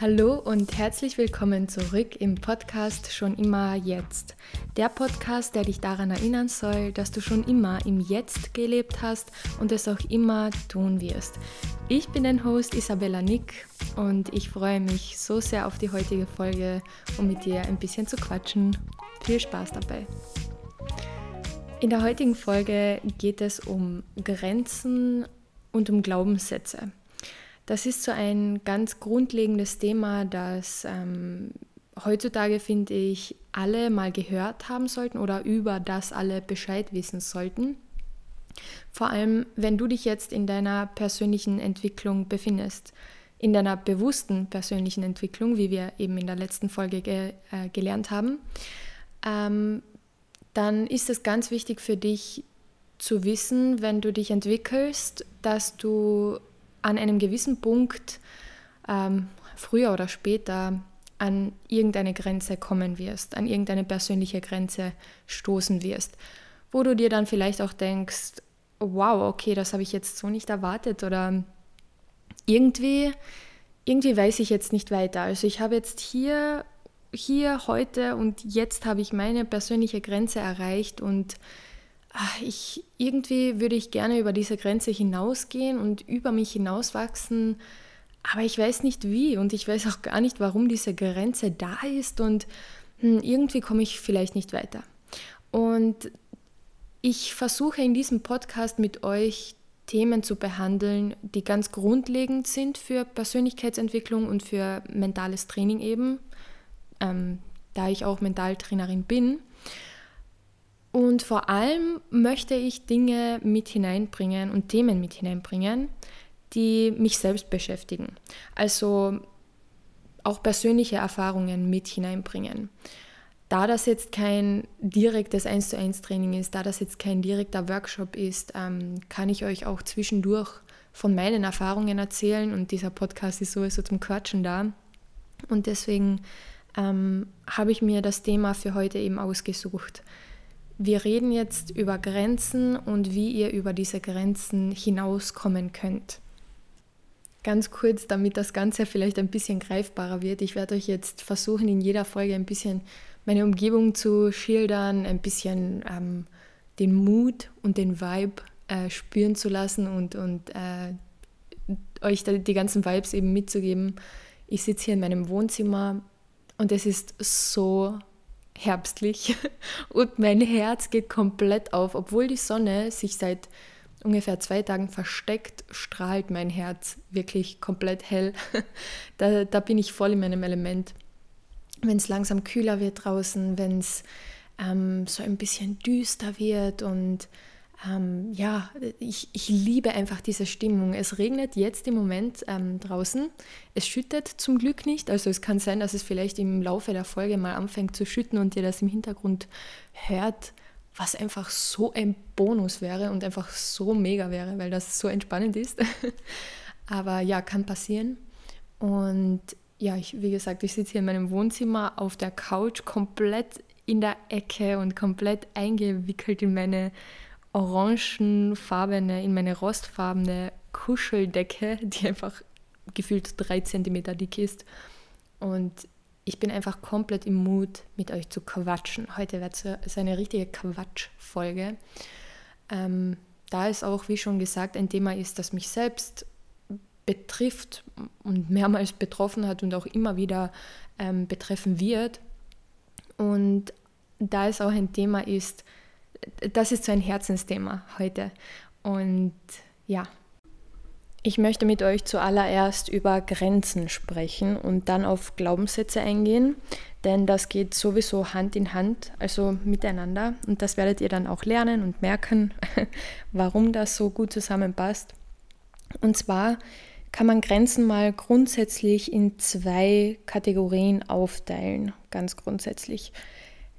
Hallo und herzlich willkommen zurück im Podcast Schon immer jetzt. Der Podcast, der dich daran erinnern soll, dass du schon immer im Jetzt gelebt hast und es auch immer tun wirst. Ich bin dein Host Isabella Nick und ich freue mich so sehr auf die heutige Folge, um mit dir ein bisschen zu quatschen. Viel Spaß dabei. In der heutigen Folge geht es um Grenzen und um Glaubenssätze. Das ist so ein ganz grundlegendes Thema, das ähm, heutzutage, finde ich, alle mal gehört haben sollten oder über das alle Bescheid wissen sollten. Vor allem, wenn du dich jetzt in deiner persönlichen Entwicklung befindest, in deiner bewussten persönlichen Entwicklung, wie wir eben in der letzten Folge ge äh, gelernt haben, ähm, dann ist es ganz wichtig für dich zu wissen, wenn du dich entwickelst, dass du an einem gewissen Punkt, ähm, früher oder später, an irgendeine Grenze kommen wirst, an irgendeine persönliche Grenze stoßen wirst, wo du dir dann vielleicht auch denkst, wow, okay, das habe ich jetzt so nicht erwartet oder irgendwie, irgendwie weiß ich jetzt nicht weiter. Also ich habe jetzt hier, hier, heute und jetzt habe ich meine persönliche Grenze erreicht und ich, irgendwie würde ich gerne über diese Grenze hinausgehen und über mich hinauswachsen, aber ich weiß nicht wie und ich weiß auch gar nicht, warum diese Grenze da ist und hm, irgendwie komme ich vielleicht nicht weiter. Und ich versuche in diesem Podcast mit euch Themen zu behandeln, die ganz grundlegend sind für Persönlichkeitsentwicklung und für mentales Training eben, ähm, da ich auch Mentaltrainerin bin. Und vor allem möchte ich Dinge mit hineinbringen und Themen mit hineinbringen, die mich selbst beschäftigen. Also auch persönliche Erfahrungen mit hineinbringen. Da das jetzt kein direktes 1 zu 1 Training ist, da das jetzt kein direkter Workshop ist, ähm, kann ich euch auch zwischendurch von meinen Erfahrungen erzählen und dieser Podcast ist sowieso zum Quatschen da. Und deswegen ähm, habe ich mir das Thema für heute eben ausgesucht. Wir reden jetzt über Grenzen und wie ihr über diese Grenzen hinauskommen könnt. Ganz kurz, damit das Ganze vielleicht ein bisschen greifbarer wird. Ich werde euch jetzt versuchen, in jeder Folge ein bisschen meine Umgebung zu schildern, ein bisschen ähm, den Mut und den Vibe äh, spüren zu lassen und, und äh, euch die ganzen Vibes eben mitzugeben. Ich sitze hier in meinem Wohnzimmer und es ist so herbstlich und mein Herz geht komplett auf. Obwohl die Sonne sich seit ungefähr zwei Tagen versteckt, strahlt mein Herz wirklich komplett hell. Da, da bin ich voll in meinem Element. Wenn es langsam kühler wird draußen, wenn es ähm, so ein bisschen düster wird und ähm, ja, ich, ich liebe einfach diese Stimmung. Es regnet jetzt im Moment ähm, draußen. Es schüttet zum Glück nicht. Also es kann sein, dass es vielleicht im Laufe der Folge mal anfängt zu schütten und ihr das im Hintergrund hört, was einfach so ein Bonus wäre und einfach so mega wäre, weil das so entspannend ist. Aber ja, kann passieren. Und ja, ich, wie gesagt, ich sitze hier in meinem Wohnzimmer auf der Couch, komplett in der Ecke und komplett eingewickelt in meine orangenfarbene, in meine rostfarbene Kuscheldecke, die einfach gefühlt drei Zentimeter dick ist. Und ich bin einfach komplett im Mut, mit euch zu quatschen. Heute wird es eine richtige Quatschfolge. Ähm, da es auch, wie schon gesagt, ein Thema ist, das mich selbst betrifft und mehrmals betroffen hat und auch immer wieder ähm, betreffen wird. Und da es auch ein Thema ist, das ist so ein Herzensthema heute. Und ja, ich möchte mit euch zuallererst über Grenzen sprechen und dann auf Glaubenssätze eingehen, denn das geht sowieso Hand in Hand, also miteinander. Und das werdet ihr dann auch lernen und merken, warum das so gut zusammenpasst. Und zwar kann man Grenzen mal grundsätzlich in zwei Kategorien aufteilen, ganz grundsätzlich.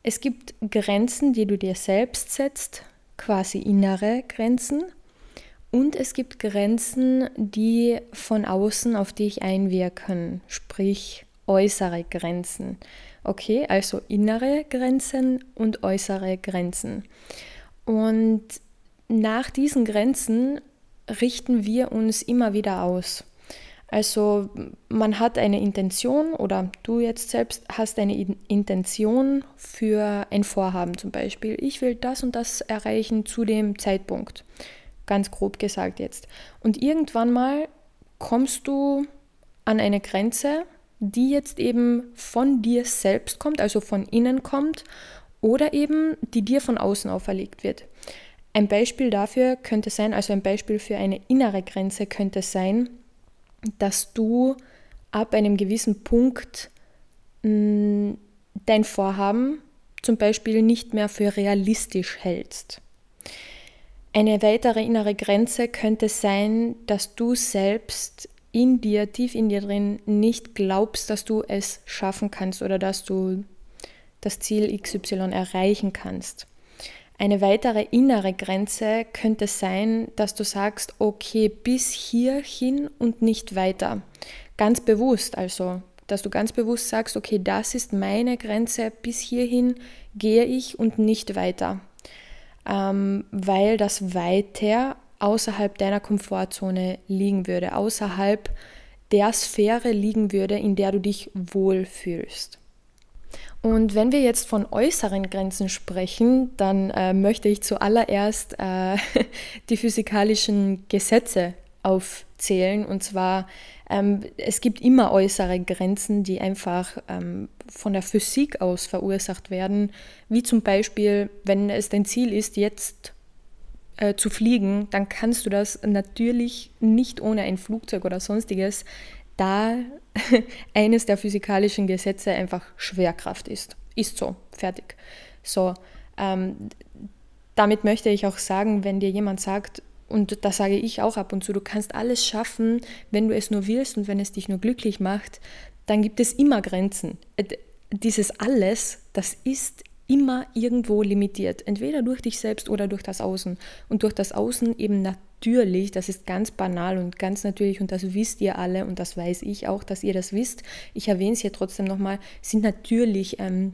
Es gibt Grenzen, die du dir selbst setzt, quasi innere Grenzen. Und es gibt Grenzen, die von außen auf dich einwirken, sprich äußere Grenzen. Okay, also innere Grenzen und äußere Grenzen. Und nach diesen Grenzen richten wir uns immer wieder aus. Also man hat eine Intention oder du jetzt selbst hast eine Intention für ein Vorhaben zum Beispiel. Ich will das und das erreichen zu dem Zeitpunkt. Ganz grob gesagt jetzt. Und irgendwann mal kommst du an eine Grenze, die jetzt eben von dir selbst kommt, also von innen kommt, oder eben die dir von außen auferlegt wird. Ein Beispiel dafür könnte sein, also ein Beispiel für eine innere Grenze könnte sein, dass du ab einem gewissen Punkt mh, mm, dein Vorhaben zum Beispiel nicht mehr für realistisch hältst. Eine weitere innere Grenze könnte sein, dass du selbst in dir, tief in dir drin, nicht glaubst, dass du es schaffen kannst oder dass du das Ziel XY erreichen kannst. Eine weitere innere Grenze könnte sein, dass du sagst, okay, bis hierhin und nicht weiter. Ganz bewusst also, dass du ganz bewusst sagst, okay, das ist meine Grenze, bis hierhin gehe ich und nicht weiter. Ähm, weil das weiter außerhalb deiner Komfortzone liegen würde, außerhalb der Sphäre liegen würde, in der du dich wohlfühlst. Und wenn wir jetzt von äußeren Grenzen sprechen, dann äh, möchte ich zuallererst äh, die physikalischen Gesetze aufzählen. Und zwar, ähm, es gibt immer äußere Grenzen, die einfach ähm, von der Physik aus verursacht werden. Wie zum Beispiel, wenn es dein Ziel ist, jetzt äh, zu fliegen, dann kannst du das natürlich nicht ohne ein Flugzeug oder sonstiges da eines der physikalischen Gesetze einfach Schwerkraft ist. Ist so, fertig. So, ähm, damit möchte ich auch sagen, wenn dir jemand sagt, und das sage ich auch ab und zu, du kannst alles schaffen, wenn du es nur willst und wenn es dich nur glücklich macht, dann gibt es immer Grenzen. Äh, dieses alles, das ist immer irgendwo limitiert, entweder durch dich selbst oder durch das Außen. Und durch das Außen eben natürlich das ist ganz banal und ganz natürlich und das wisst ihr alle und das weiß ich auch, dass ihr das wisst. Ich erwähne es hier trotzdem nochmal, sind natürlich ähm,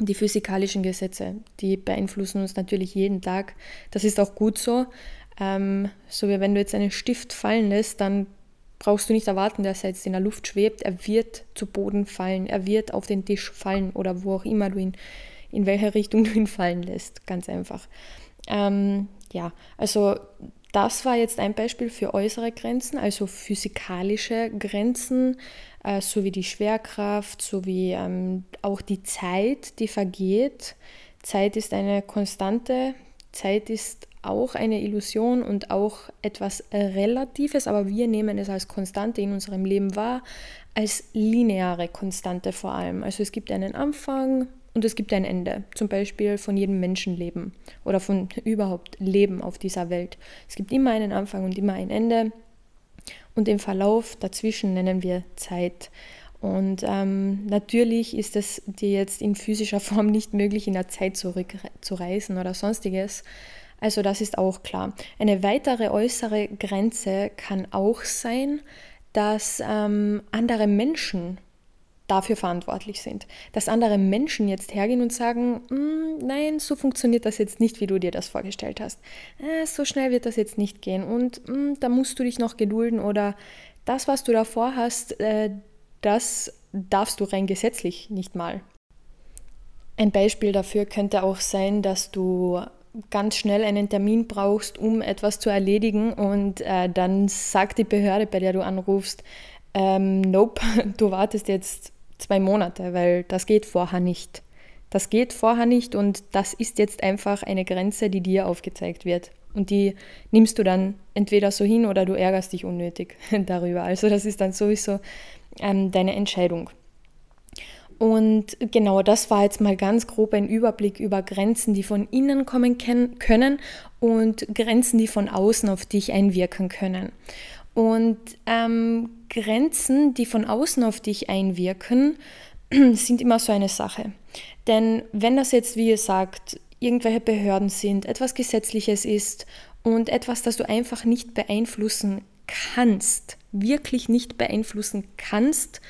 die physikalischen Gesetze, die beeinflussen uns natürlich jeden Tag. Das ist auch gut so. Ähm, so wie wenn du jetzt einen Stift fallen lässt, dann brauchst du nicht erwarten, dass er jetzt in der Luft schwebt. Er wird zu Boden fallen, er wird auf den Tisch fallen oder wo auch immer du ihn, in welche Richtung du ihn fallen lässt. Ganz einfach. Ähm, ja, also das war jetzt ein Beispiel für äußere Grenzen, also physikalische Grenzen, äh, sowie die Schwerkraft, sowie ähm, auch die Zeit, die vergeht. Zeit ist eine Konstante, Zeit ist auch eine Illusion und auch etwas Relatives, aber wir nehmen es als Konstante in unserem Leben wahr, als lineare Konstante vor allem. Also es gibt einen Anfang, und es gibt ein Ende, zum Beispiel von jedem Menschenleben oder von überhaupt Leben auf dieser Welt. Es gibt immer einen Anfang und immer ein Ende. Und den Verlauf dazwischen nennen wir Zeit. Und ähm, natürlich ist es dir jetzt in physischer Form nicht möglich, in der Zeit zurückzureisen oder sonstiges. Also das ist auch klar. Eine weitere äußere Grenze kann auch sein, dass ähm, andere Menschen dafür verantwortlich sind. Dass andere Menschen jetzt hergehen und sagen, mm, nein, so funktioniert das jetzt nicht, wie du dir das vorgestellt hast. Äh, so schnell wird das jetzt nicht gehen und mm, da musst du dich noch gedulden oder das, was du davor hast, äh, das darfst du rein gesetzlich nicht mal. Ein Beispiel dafür könnte auch sein, dass du ganz schnell einen Termin brauchst, um etwas zu erledigen und äh, dann sagt die Behörde, bei der du anrufst, ähm, nope, du wartest jetzt zwei Monate, weil das geht vorher nicht. Das geht vorher nicht und das ist jetzt einfach eine Grenze, die dir aufgezeigt wird. Und die nimmst du dann entweder so hin oder du ärgerst dich unnötig darüber. Also das ist dann sowieso ähm, deine Entscheidung. Und genau das war jetzt mal ganz grob ein Überblick über Grenzen, die von innen kommen können und Grenzen, die von außen auf dich einwirken können. Und ähm, Grenzen, die von außen auf dich einwirken, sind immer so eine Sache. Denn wenn das jetzt, wie ihr sagt, irgendwelche Behörden sind, etwas Gesetzliches ist und etwas, das du einfach nicht beeinflussen kannst, wirklich nicht beeinflussen kannst,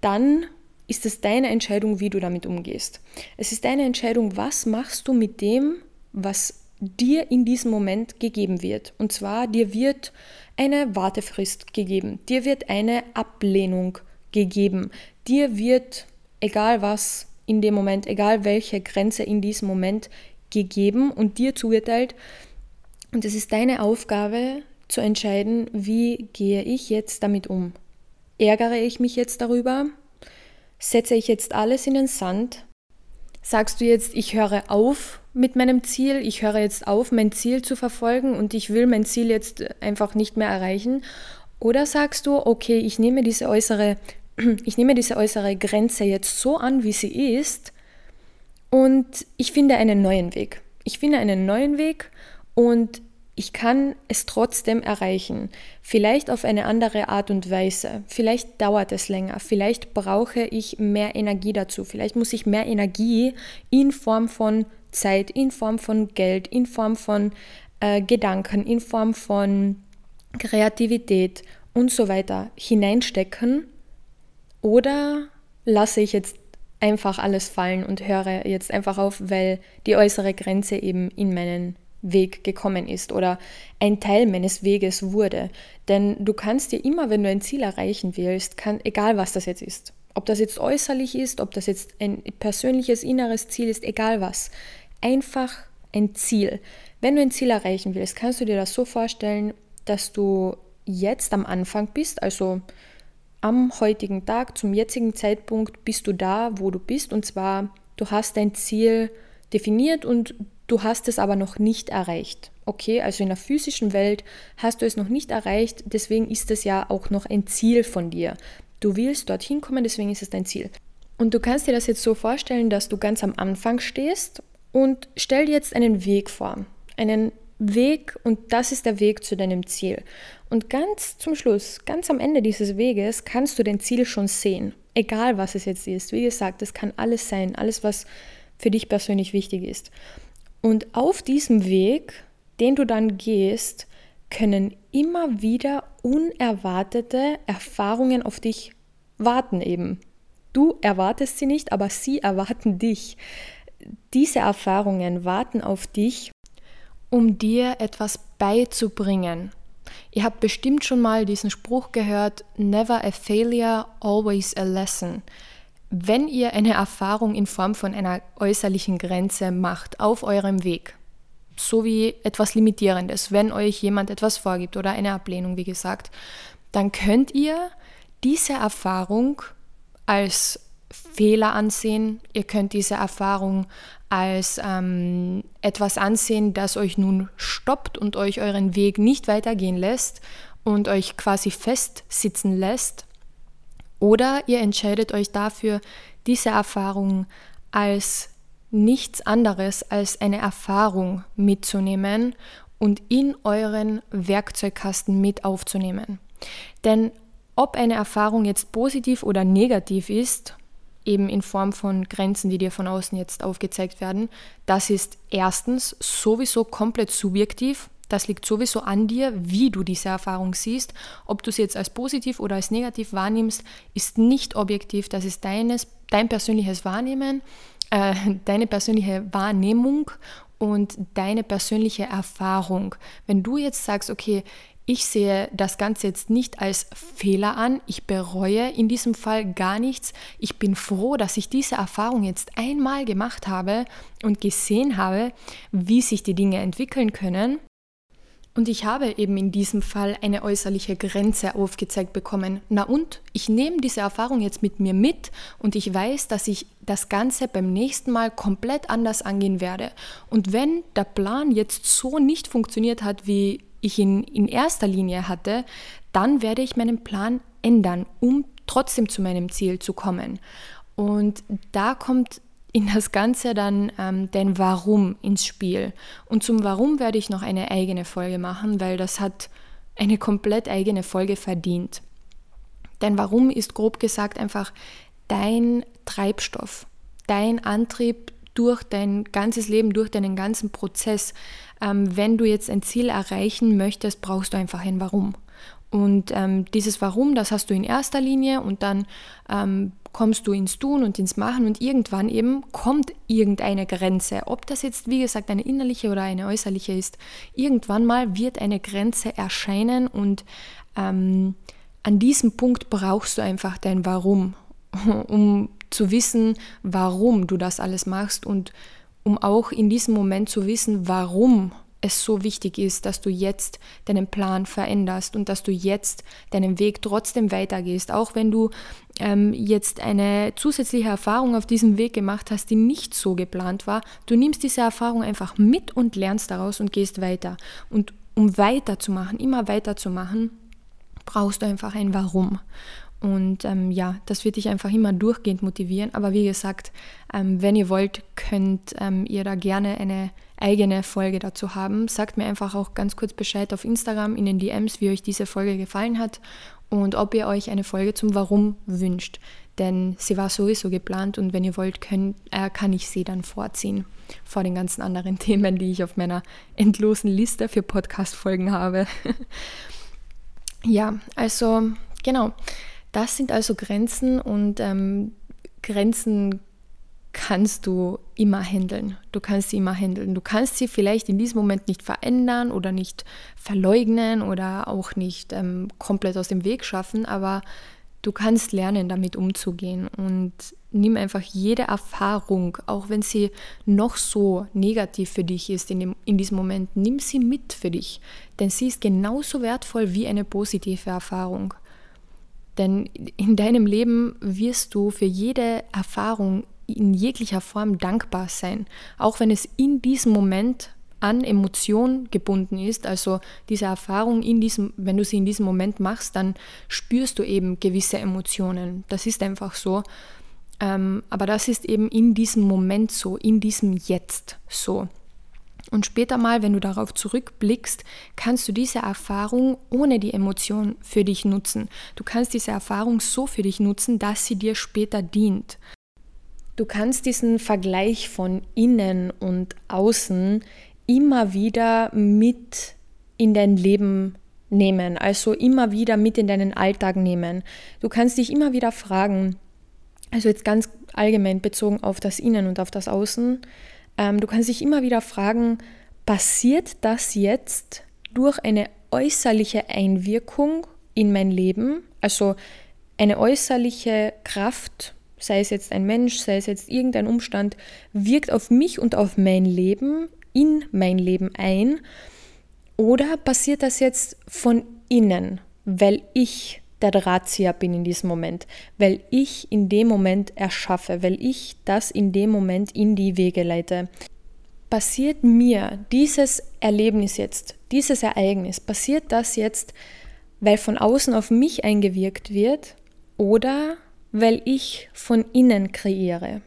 dann ist es deine Entscheidung, wie du damit umgehst. Es ist deine Entscheidung, was machst du mit dem, was dir in diesem Moment gegeben wird. Und zwar, dir wird eine Wartefrist gegeben, dir wird eine Ablehnung gegeben, dir wird, egal was in dem Moment, egal welche Grenze in diesem Moment gegeben und dir zugeteilt. Und es ist deine Aufgabe zu entscheiden, wie gehe ich jetzt damit um. Ärgere ich mich jetzt darüber? Setze ich jetzt alles in den Sand? Sagst du jetzt, ich höre auf mit meinem Ziel, ich höre jetzt auf, mein Ziel zu verfolgen und ich will mein Ziel jetzt einfach nicht mehr erreichen? Oder sagst du, okay, ich nehme diese äußere, ich nehme diese äußere Grenze jetzt so an, wie sie ist und ich finde einen neuen Weg. Ich finde einen neuen Weg und ich kann es trotzdem erreichen. Vielleicht auf eine andere Art und Weise. Vielleicht dauert es länger. Vielleicht brauche ich mehr Energie dazu. Vielleicht muss ich mehr Energie in Form von Zeit, in Form von Geld, in Form von äh, Gedanken, in Form von Kreativität und so weiter hineinstecken. Oder lasse ich jetzt einfach alles fallen und höre jetzt einfach auf, weil die äußere Grenze eben in meinen Weg gekommen ist oder ein Teil meines Weges wurde. Denn du kannst dir immer, wenn du ein Ziel erreichen willst, kann, egal was das jetzt ist, ob das jetzt äußerlich ist, ob das jetzt ein persönliches inneres Ziel ist, egal was, einfach ein Ziel. Wenn du ein Ziel erreichen willst, kannst du dir das so vorstellen, dass du jetzt am Anfang bist, also am heutigen Tag, zum jetzigen Zeitpunkt bist du da, wo du bist und zwar du hast dein Ziel definiert und du hast es aber noch nicht erreicht. Okay, also in der physischen Welt hast du es noch nicht erreicht, deswegen ist es ja auch noch ein Ziel von dir. Du willst dorthin kommen, deswegen ist es dein Ziel. Und du kannst dir das jetzt so vorstellen, dass du ganz am Anfang stehst und stell dir jetzt einen Weg vor. Einen Weg und das ist der Weg zu deinem Ziel. Und ganz zum Schluss, ganz am Ende dieses Weges, kannst du dein Ziel schon sehen. Egal was es jetzt ist. Wie gesagt, es kann alles sein, alles, was für dich persönlich wichtig ist. Und auf diesem Weg, den du dann gehst, können immer wieder unerwartete Erfahrungen auf dich warten eben. Du erwartest sie nicht, aber sie erwarten dich. Diese Erfahrungen warten auf dich, um dir etwas beizubringen. Ihr habt bestimmt schon mal diesen Spruch gehört, Never a failure, always a lesson wenn ihr eine Erfahrung in Form von einer äußerlichen Grenze macht auf eurem Weg, so wie etwas Limitierendes, wenn euch jemand etwas vorgibt oder eine Ablehnung, wie gesagt, dann könnt ihr diese Erfahrung als Fehler ansehen. Ihr könnt diese Erfahrung als ähm, etwas ansehen, das euch nun stoppt und euch euren Weg nicht weitergehen lässt und euch quasi festsitzen lässt oder ihr entscheidet euch dafür, diese Erfahrung als nichts anderes als eine Erfahrung mitzunehmen und in euren Werkzeugkasten mit aufzunehmen. Denn ob eine Erfahrung jetzt positiv oder negativ ist, eben in Form von Grenzen, die dir von außen jetzt aufgezeigt werden, das ist erstens sowieso komplett subjektiv das liegt sowieso an dir, wie du diese Erfahrung siehst. Ob du sie jetzt als positiv oder als negativ wahrnimmst, ist nicht objektiv. Das ist deines, dein persönliches Wahrnehmen, äh, deine persönliche Wahrnehmung und deine persönliche Erfahrung. Wenn du jetzt sagst, okay, ich sehe das Ganze jetzt nicht als Fehler an. Ich bereue in diesem Fall gar nichts. Ich bin froh, dass ich diese Erfahrung jetzt einmal gemacht habe und gesehen habe, wie sich die Dinge entwickeln können. Und ich habe eben in diesem Fall eine äußerliche Grenze aufgezeigt bekommen. Na und? Ich nehme diese Erfahrung jetzt mit mir mit und ich weiß, dass ich das Ganze beim nächsten Mal komplett anders angehen werde. Und wenn der Plan jetzt so nicht funktioniert hat, wie ich ihn in erster Linie hatte, dann werde ich meinen Plan ändern, um trotzdem zu meinem Ziel zu kommen. Und da kommt in das Ganze dann ähm, dein Warum ins Spiel. Und zum Warum werde ich noch eine eigene Folge machen, weil das hat eine komplett eigene Folge verdient. Dein Warum ist grob gesagt einfach dein Treibstoff, dein Antrieb durch dein ganzes Leben, durch deinen ganzen Prozess. Ähm, wenn du jetzt ein Ziel erreichen möchtest, brauchst du einfach ein Warum. Und ähm, dieses Warum, das hast du in erster Linie und dann ähm, kommst du ins Tun und ins Machen und irgendwann eben kommt irgendeine Grenze. Ob das jetzt, wie gesagt, eine innerliche oder eine äußerliche ist, irgendwann mal wird eine Grenze erscheinen und ähm, an diesem Punkt brauchst du einfach dein Warum, um zu wissen, warum du das alles machst und um auch in diesem Moment zu wissen, warum es so wichtig ist, dass du jetzt deinen Plan veränderst und dass du jetzt deinen Weg trotzdem weitergehst, auch wenn du ähm, jetzt eine zusätzliche Erfahrung auf diesem Weg gemacht hast, die nicht so geplant war. Du nimmst diese Erfahrung einfach mit und lernst daraus und gehst weiter. Und um weiterzumachen, immer weiterzumachen, brauchst du einfach ein Warum. Und ähm, ja, das wird dich einfach immer durchgehend motivieren. Aber wie gesagt, ähm, wenn ihr wollt, könnt ähm, ihr da gerne eine eigene Folge dazu haben. Sagt mir einfach auch ganz kurz Bescheid auf Instagram in den DMs, wie euch diese Folge gefallen hat und ob ihr euch eine Folge zum Warum wünscht. Denn sie war sowieso geplant und wenn ihr wollt, könnt, äh, kann ich sie dann vorziehen vor den ganzen anderen Themen, die ich auf meiner endlosen Liste für Podcast-Folgen habe. ja, also genau. Das sind also Grenzen und ähm, Grenzen kannst du immer handeln. Du kannst sie immer handeln. Du kannst sie vielleicht in diesem Moment nicht verändern oder nicht verleugnen oder auch nicht ähm, komplett aus dem Weg schaffen, aber du kannst lernen, damit umzugehen und nimm einfach jede Erfahrung, auch wenn sie noch so negativ für dich ist in, dem, in diesem Moment, nimm sie mit für dich, denn sie ist genauso wertvoll wie eine positive Erfahrung. Denn in deinem Leben wirst du für jede Erfahrung in jeglicher Form dankbar sein, auch wenn es in diesem Moment an Emotion gebunden ist, also diese Erfahrung in diesem, wenn du sie in diesem Moment machst, dann spürst du eben gewisse Emotionen. Das ist einfach so. Ähm, aber das ist eben in diesem Moment so, in diesem Jetzt so. Und später mal, wenn du darauf zurückblickst, kannst du diese Erfahrung ohne die Emotion für dich nutzen. Du kannst diese Erfahrung so für dich nutzen, dass sie dir später dient. Du kannst diesen Vergleich von innen und außen immer wieder mit in dein Leben nehmen, also immer wieder mit in deinen Alltag nehmen. Du kannst dich immer wieder fragen, also jetzt ganz allgemein bezogen auf das Innen und auf das Außen, ähm, du kannst dich immer wieder fragen, passiert das jetzt durch eine äußerliche Einwirkung in mein Leben? Also eine äußerliche Kraft, sei es jetzt ein Mensch, sei es jetzt irgendein Umstand, wirkt auf mich und auf mein Leben, in mein Leben ein? Oder passiert das jetzt von innen, weil ich der Drahtzieher bin in diesem Moment, weil ich in dem Moment erschaffe, weil ich das in dem Moment in die Wege leite. Passiert mir dieses Erlebnis jetzt, dieses Ereignis, passiert das jetzt, weil von außen auf mich eingewirkt wird oder weil ich von innen kreiere?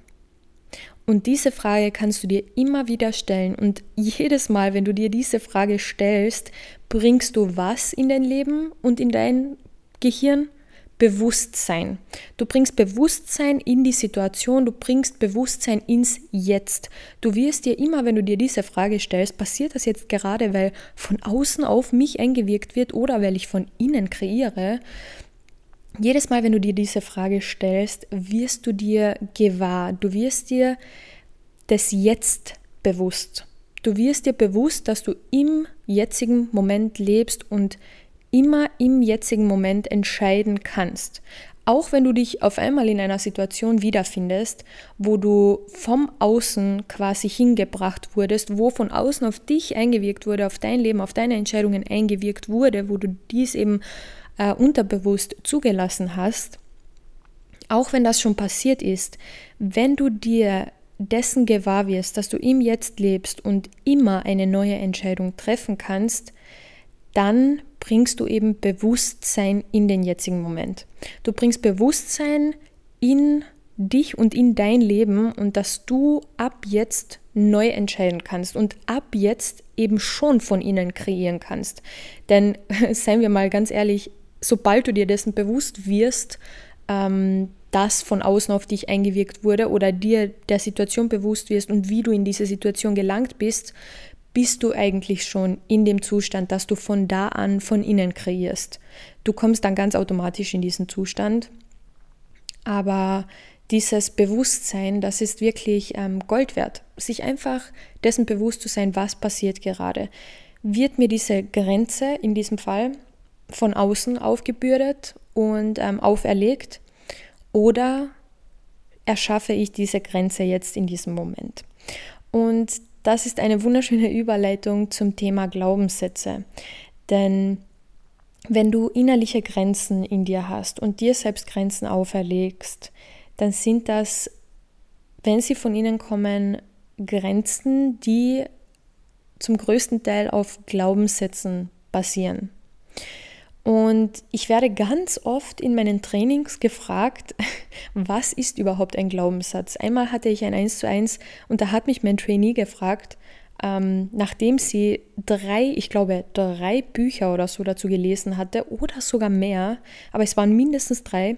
Und diese Frage kannst du dir immer wieder stellen. Und jedes Mal, wenn du dir diese Frage stellst, bringst du was in dein Leben und in dein Gehirn Bewusstsein. Du bringst Bewusstsein in die Situation, du bringst Bewusstsein ins Jetzt. Du wirst dir immer, wenn du dir diese Frage stellst, passiert das jetzt gerade, weil von außen auf mich eingewirkt wird oder weil ich von innen kreiere, jedes Mal, wenn du dir diese Frage stellst, wirst du dir gewahr, du wirst dir das Jetzt bewusst. Du wirst dir bewusst, dass du im jetzigen Moment lebst und immer im jetzigen Moment entscheiden kannst. Auch wenn du dich auf einmal in einer Situation wiederfindest, wo du vom Außen quasi hingebracht wurdest, wo von außen auf dich eingewirkt wurde, auf dein Leben, auf deine Entscheidungen eingewirkt wurde, wo du dies eben äh, unterbewusst zugelassen hast, auch wenn das schon passiert ist, wenn du dir dessen gewahr wirst, dass du im Jetzt lebst und immer eine neue Entscheidung treffen kannst, dann bringst du eben Bewusstsein in den jetzigen Moment. Du bringst Bewusstsein in dich und in dein Leben und dass du ab jetzt neu entscheiden kannst und ab jetzt eben schon von ihnen kreieren kannst. Denn seien wir mal ganz ehrlich, sobald du dir dessen bewusst wirst, ähm, dass von außen auf dich eingewirkt wurde oder dir der Situation bewusst wirst und wie du in diese Situation gelangt bist, bist du eigentlich schon in dem Zustand, dass du von da an von innen kreierst. Du kommst dann ganz automatisch in diesen Zustand. Aber dieses Bewusstsein, das ist wirklich ähm, Gold wert. Sich einfach dessen bewusst zu sein, was passiert gerade. Wird mir diese Grenze in diesem Fall von außen aufgebürdet und ähm, auferlegt oder erschaffe ich diese Grenze jetzt in diesem Moment? Und das ist eine wunderschöne Überleitung zum Thema Glaubenssätze. Denn wenn du innerliche Grenzen in dir hast und dir selbst Grenzen auferlegst, dann sind das, wenn sie von innen kommen, Grenzen, die zum größten Teil auf Glaubenssätzen basieren. Und ich werde ganz oft in meinen Trainings gefragt, was ist überhaupt ein Glaubenssatz? Einmal hatte ich ein 1 zu 1 und da hat mich mein Trainee gefragt, ähm, nachdem sie drei, ich glaube, drei Bücher oder so dazu gelesen hatte oder sogar mehr, aber es waren mindestens drei.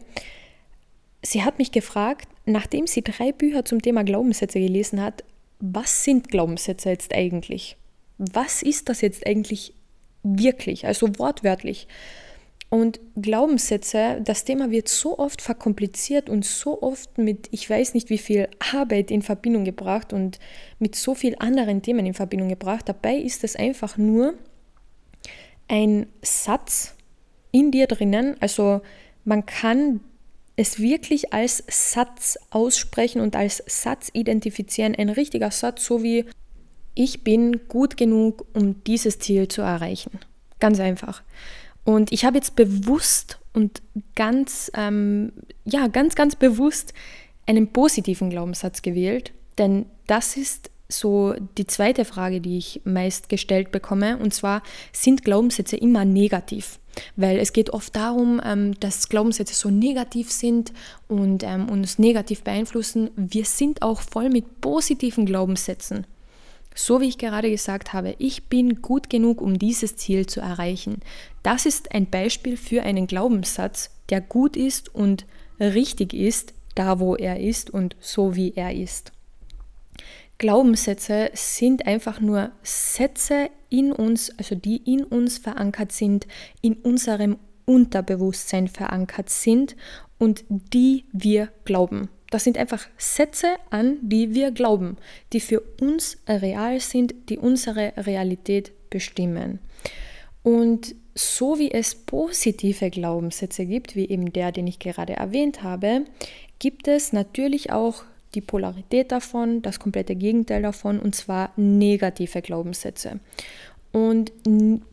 Sie hat mich gefragt, nachdem sie drei Bücher zum Thema Glaubenssätze gelesen hat, was sind Glaubenssätze jetzt eigentlich? Was ist das jetzt eigentlich wirklich, also wortwörtlich. Und Glaubenssätze, das Thema wird so oft verkompliziert und so oft mit, ich weiß nicht wie viel Arbeit in Verbindung gebracht und mit so vielen anderen Themen in Verbindung gebracht. Dabei ist es einfach nur ein Satz in dir drinnen. Also man kann es wirklich als Satz aussprechen und als Satz identifizieren. Ein richtiger Satz, so wie ich bin gut genug, um dieses Ziel zu erreichen. Ganz einfach. Und ich habe jetzt bewusst und ganz, ähm, ja, ganz, ganz bewusst einen positiven Glaubenssatz gewählt, denn das ist so die zweite Frage, die ich meist gestellt bekomme, und zwar sind Glaubenssätze immer negativ? Weil es geht oft darum, ähm, dass Glaubenssätze so negativ sind und ähm, uns negativ beeinflussen. Wir sind auch voll mit positiven Glaubenssätzen. So wie ich gerade gesagt habe, ich bin gut genug, um dieses Ziel zu erreichen. Das ist ein Beispiel für einen Glaubenssatz, der gut ist und richtig ist, da wo er ist und so wie er ist. Glaubenssätze sind einfach nur Sätze in uns, also die in uns verankert sind, in unserem Unterbewusstsein verankert sind und die wir glauben. Das sind einfach Sätze an, die wir glauben, die für uns real sind, die unsere Realität bestimmen. Und so wie es positive Glaubenssätze gibt, wie eben der, den ich gerade erwähnt habe, gibt es natürlich auch die Polarität davon, das komplette Gegenteil davon, und zwar negative Glaubenssätze. Und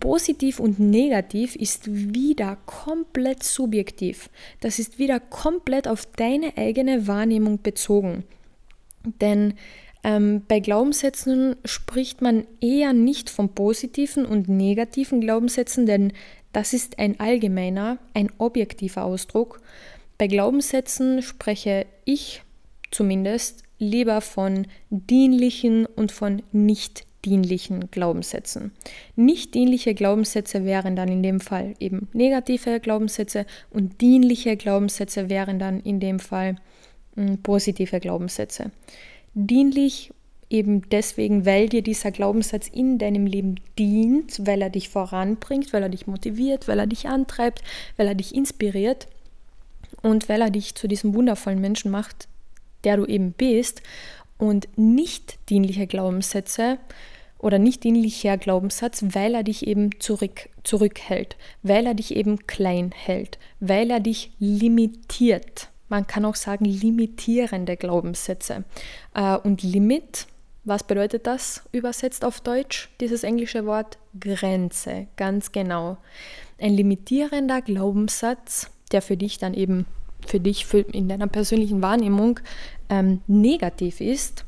positiv und negativ ist wieder komplett subjektiv. Das ist wieder komplett auf deine eigene Wahrnehmung bezogen. Denn ähm, bei Glaubenssätzen spricht man eher nicht von positiven und negativen Glaubenssätzen, denn das ist ein allgemeiner, ein objektiver Ausdruck. Bei Glaubenssätzen spreche ich zumindest lieber von dienlichen und von nicht dienlichen Glaubenssätzen. Nicht dienliche Glaubenssätze wären dann in dem Fall eben negative Glaubenssätze und dienliche Glaubenssätze wären dann in dem Fall hm, positive Glaubenssätze. Dienlich eben deswegen, weil dir dieser Glaubenssatz in deinem Leben dient, weil er dich voranbringt, weil er dich motiviert, weil er dich antreibt, weil er dich inspiriert und weil er dich zu diesem wundervollen Menschen macht, der du eben bist. Und nicht dienliche Glaubenssätze oder nicht dienlicher Glaubenssatz, weil er dich eben zurück, zurückhält, weil er dich eben klein hält, weil er dich limitiert. Man kann auch sagen limitierende Glaubenssätze. Äh, und Limit, was bedeutet das übersetzt auf Deutsch, dieses englische Wort? Grenze, ganz genau. Ein limitierender Glaubenssatz, der für dich dann eben, für dich in deiner persönlichen Wahrnehmung ähm, negativ ist,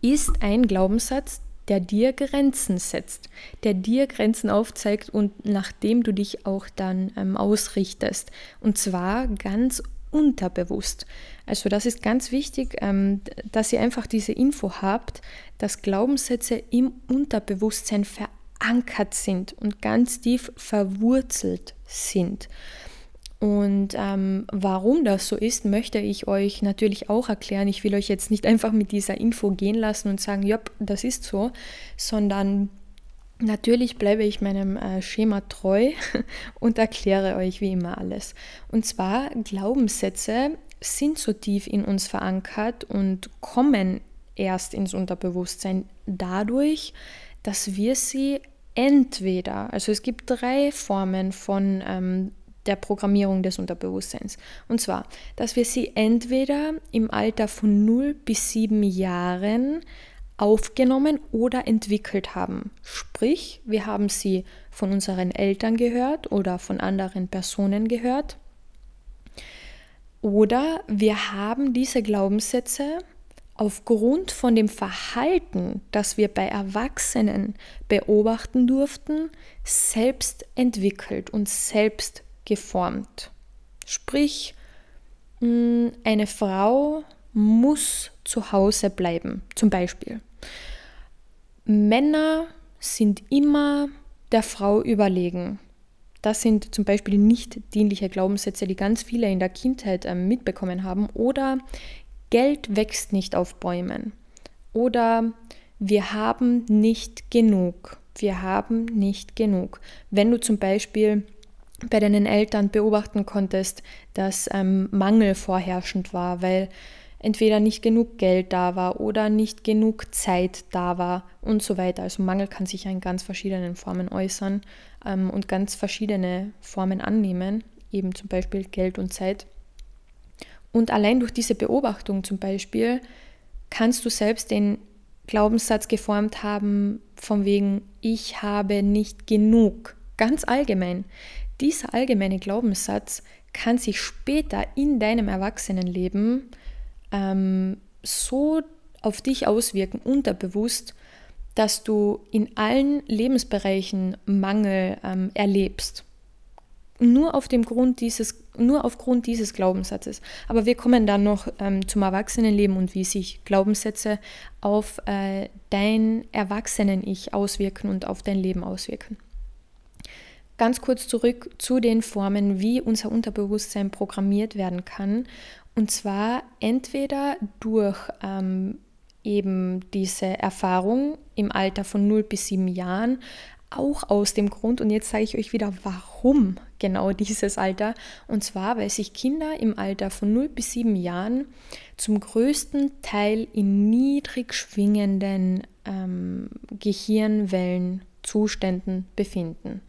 ist ein Glaubenssatz, der dir Grenzen setzt, der dir Grenzen aufzeigt und nachdem du dich auch dann ähm, ausrichtest. Und zwar ganz unterbewusst. Also das ist ganz wichtig, ähm, dass ihr einfach diese Info habt, dass Glaubenssätze im Unterbewusstsein verankert sind und ganz tief verwurzelt sind. Und ähm, warum das so ist, möchte ich euch natürlich auch erklären. Ich will euch jetzt nicht einfach mit dieser Info gehen lassen und sagen, ja, das ist so, sondern natürlich bleibe ich meinem äh, Schema treu und erkläre euch wie immer alles. Und zwar Glaubenssätze sind so tief in uns verankert und kommen erst ins Unterbewusstsein dadurch, dass wir sie entweder, also es gibt drei Formen von ähm, der Programmierung des Unterbewusstseins. Und zwar, dass wir sie entweder im Alter von 0 bis 7 Jahren aufgenommen oder entwickelt haben. Sprich, wir haben sie von unseren Eltern gehört oder von anderen Personen gehört. Oder wir haben diese Glaubenssätze aufgrund von dem Verhalten, das wir bei Erwachsenen beobachten durften, selbst entwickelt und selbst geformt. Sprich, mm, eine Frau muss zu Hause bleiben, zum Beispiel. Männer sind immer der Frau überlegen. Das sind zum Beispiel nicht dienliche Glaubenssätze, die ganz viele in der Kindheit äh, mitbekommen haben. Oder Geld wächst nicht auf Bäumen. Oder wir haben nicht genug. Wir haben nicht genug. Wenn du zum Beispiel bei deinen Eltern beobachten konntest, dass ähm, Mangel vorherrschend war, weil entweder nicht genug Geld da war oder nicht genug Zeit da war und so weiter. Also Mangel kann sich in ganz verschiedenen Formen äußern ähm, und ganz verschiedene Formen annehmen, eben zum Beispiel Geld und Zeit. Und allein durch diese Beobachtung zum Beispiel kannst du selbst den Glaubenssatz geformt haben, von wegen, ich habe nicht genug, ganz allgemein. Dieser allgemeine Glaubenssatz kann sich später in deinem Erwachsenenleben ähm, so auf dich auswirken, unterbewusst, dass du in allen Lebensbereichen Mangel ähm, erlebst. Nur, auf dem Grund dieses, nur aufgrund dieses Glaubenssatzes. Aber wir kommen dann noch ähm, zum Erwachsenenleben und wie sich Glaubenssätze auf äh, dein Erwachsenen-Ich auswirken und auf dein Leben auswirken. Ganz kurz zurück zu den Formen, wie unser Unterbewusstsein programmiert werden kann. Und zwar entweder durch ähm, eben diese Erfahrung im Alter von 0 bis 7 Jahren, auch aus dem Grund, und jetzt sage ich euch wieder, warum genau dieses Alter. Und zwar, weil sich Kinder im Alter von 0 bis 7 Jahren zum größten Teil in niedrig schwingenden ähm, Gehirnwellenzuständen befinden.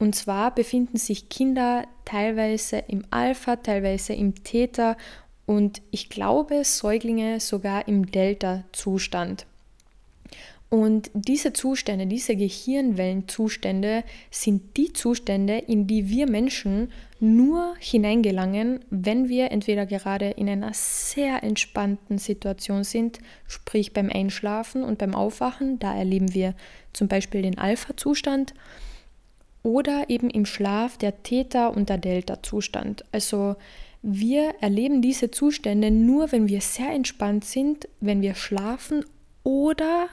Und zwar befinden sich Kinder teilweise im Alpha, teilweise im Theta und ich glaube Säuglinge sogar im Delta-Zustand. Und diese Zustände, diese Gehirnwellenzustände sind die Zustände, in die wir Menschen nur hineingelangen, wenn wir entweder gerade in einer sehr entspannten Situation sind, sprich beim Einschlafen und beim Aufwachen, da erleben wir zum Beispiel den Alpha-Zustand, oder eben im Schlaf der Theta- und der Delta-Zustand. Also wir erleben diese Zustände nur, wenn wir sehr entspannt sind, wenn wir schlafen oder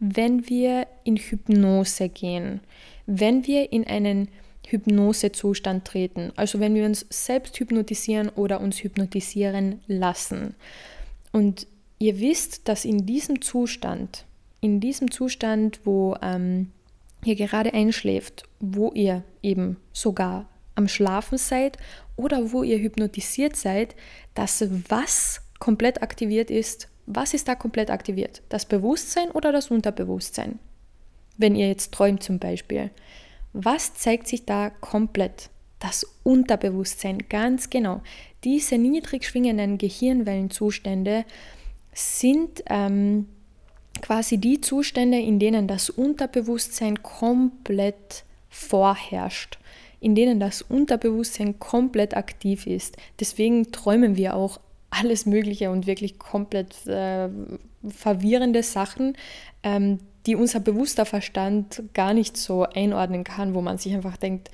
wenn wir in Hypnose gehen, wenn wir in einen Hypnosezustand treten, also wenn wir uns selbst hypnotisieren oder uns hypnotisieren lassen. Und ihr wisst, dass in diesem Zustand, in diesem Zustand, wo ähm, ihr gerade einschläft, wo ihr eben sogar am Schlafen seid oder wo ihr hypnotisiert seid, dass was komplett aktiviert ist, was ist da komplett aktiviert? Das Bewusstsein oder das Unterbewusstsein? Wenn ihr jetzt träumt zum Beispiel. Was zeigt sich da komplett? Das Unterbewusstsein, ganz genau. Diese niedrig schwingenden Gehirnwellenzustände sind ähm, quasi die Zustände, in denen das Unterbewusstsein komplett vorherrscht, in denen das Unterbewusstsein komplett aktiv ist. Deswegen träumen wir auch alles Mögliche und wirklich komplett äh, verwirrende Sachen, ähm, die unser bewusster Verstand gar nicht so einordnen kann, wo man sich einfach denkt,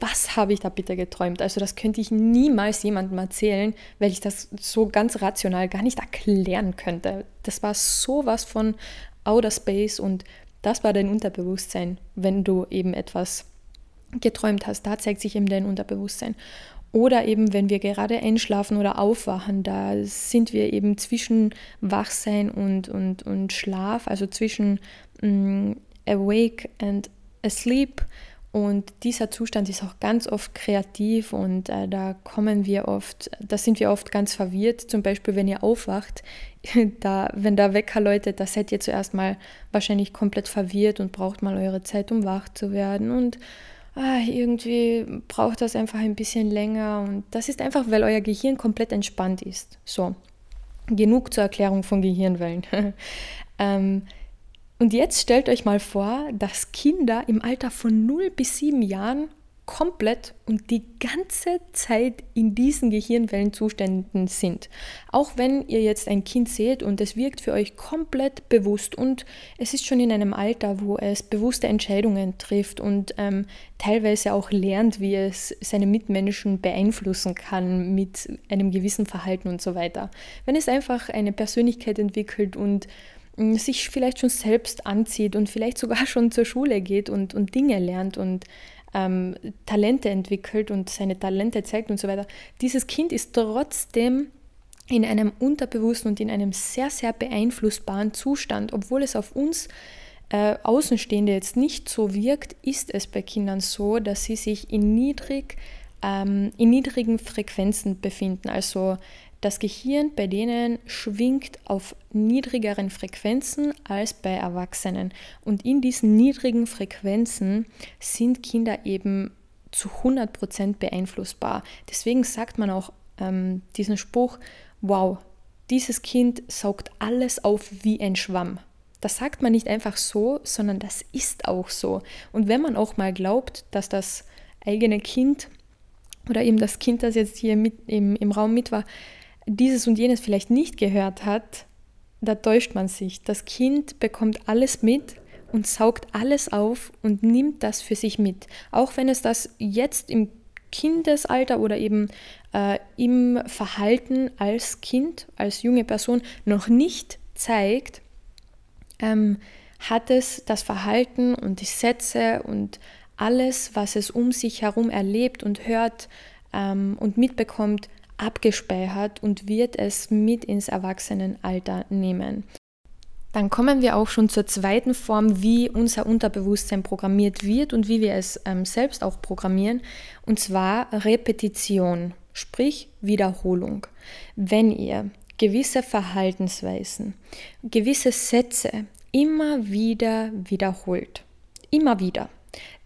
was habe ich da bitte geträumt? Also das könnte ich niemals jemandem erzählen, weil ich das so ganz rational gar nicht erklären könnte. Das war sowas von Outer Space und das war dein Unterbewusstsein, wenn du eben etwas geträumt hast. Da zeigt sich eben dein Unterbewusstsein. Oder eben, wenn wir gerade einschlafen oder aufwachen, da sind wir eben zwischen Wachsein und, und, und Schlaf, also zwischen mm, awake and asleep. Und dieser Zustand ist auch ganz oft kreativ und äh, da kommen wir oft, da sind wir oft ganz verwirrt. Zum Beispiel, wenn ihr aufwacht, da, wenn der Wecker läutet, da seid ihr zuerst mal wahrscheinlich komplett verwirrt und braucht mal eure Zeit, um wach zu werden. Und ah, irgendwie braucht das einfach ein bisschen länger. Und das ist einfach, weil euer Gehirn komplett entspannt ist. So, genug zur Erklärung von Gehirnwellen. ähm, und jetzt stellt euch mal vor, dass Kinder im Alter von 0 bis 7 Jahren komplett und die ganze Zeit in diesen Gehirnwellenzuständen sind. Auch wenn ihr jetzt ein Kind seht und es wirkt für euch komplett bewusst und es ist schon in einem Alter, wo es bewusste Entscheidungen trifft und ähm, teilweise auch lernt, wie es seine Mitmenschen beeinflussen kann mit einem gewissen Verhalten und so weiter. Wenn es einfach eine Persönlichkeit entwickelt und sich vielleicht schon selbst anzieht und vielleicht sogar schon zur Schule geht und, und Dinge lernt und ähm, Talente entwickelt und seine Talente zeigt und so weiter. Dieses Kind ist trotzdem in einem unterbewussten und in einem sehr, sehr beeinflussbaren Zustand, obwohl es auf uns äh, Außenstehende jetzt nicht so wirkt, ist es bei Kindern so, dass sie sich in, niedrig, ähm, in niedrigen Frequenzen befinden. Also das Gehirn bei denen schwingt auf niedrigeren Frequenzen als bei Erwachsenen. Und in diesen niedrigen Frequenzen sind Kinder eben zu 100% beeinflussbar. Deswegen sagt man auch ähm, diesen Spruch, wow, dieses Kind saugt alles auf wie ein Schwamm. Das sagt man nicht einfach so, sondern das ist auch so. Und wenn man auch mal glaubt, dass das eigene Kind oder eben das Kind, das jetzt hier mit im, im Raum mit war, dieses und jenes vielleicht nicht gehört hat, da täuscht man sich. Das Kind bekommt alles mit und saugt alles auf und nimmt das für sich mit. Auch wenn es das jetzt im Kindesalter oder eben äh, im Verhalten als Kind, als junge Person noch nicht zeigt, ähm, hat es das Verhalten und die Sätze und alles, was es um sich herum erlebt und hört ähm, und mitbekommt, abgespeichert und wird es mit ins Erwachsenenalter nehmen. Dann kommen wir auch schon zur zweiten Form, wie unser Unterbewusstsein programmiert wird und wie wir es ähm, selbst auch programmieren, und zwar Repetition, sprich Wiederholung. Wenn ihr gewisse Verhaltensweisen, gewisse Sätze immer wieder wiederholt, immer wieder,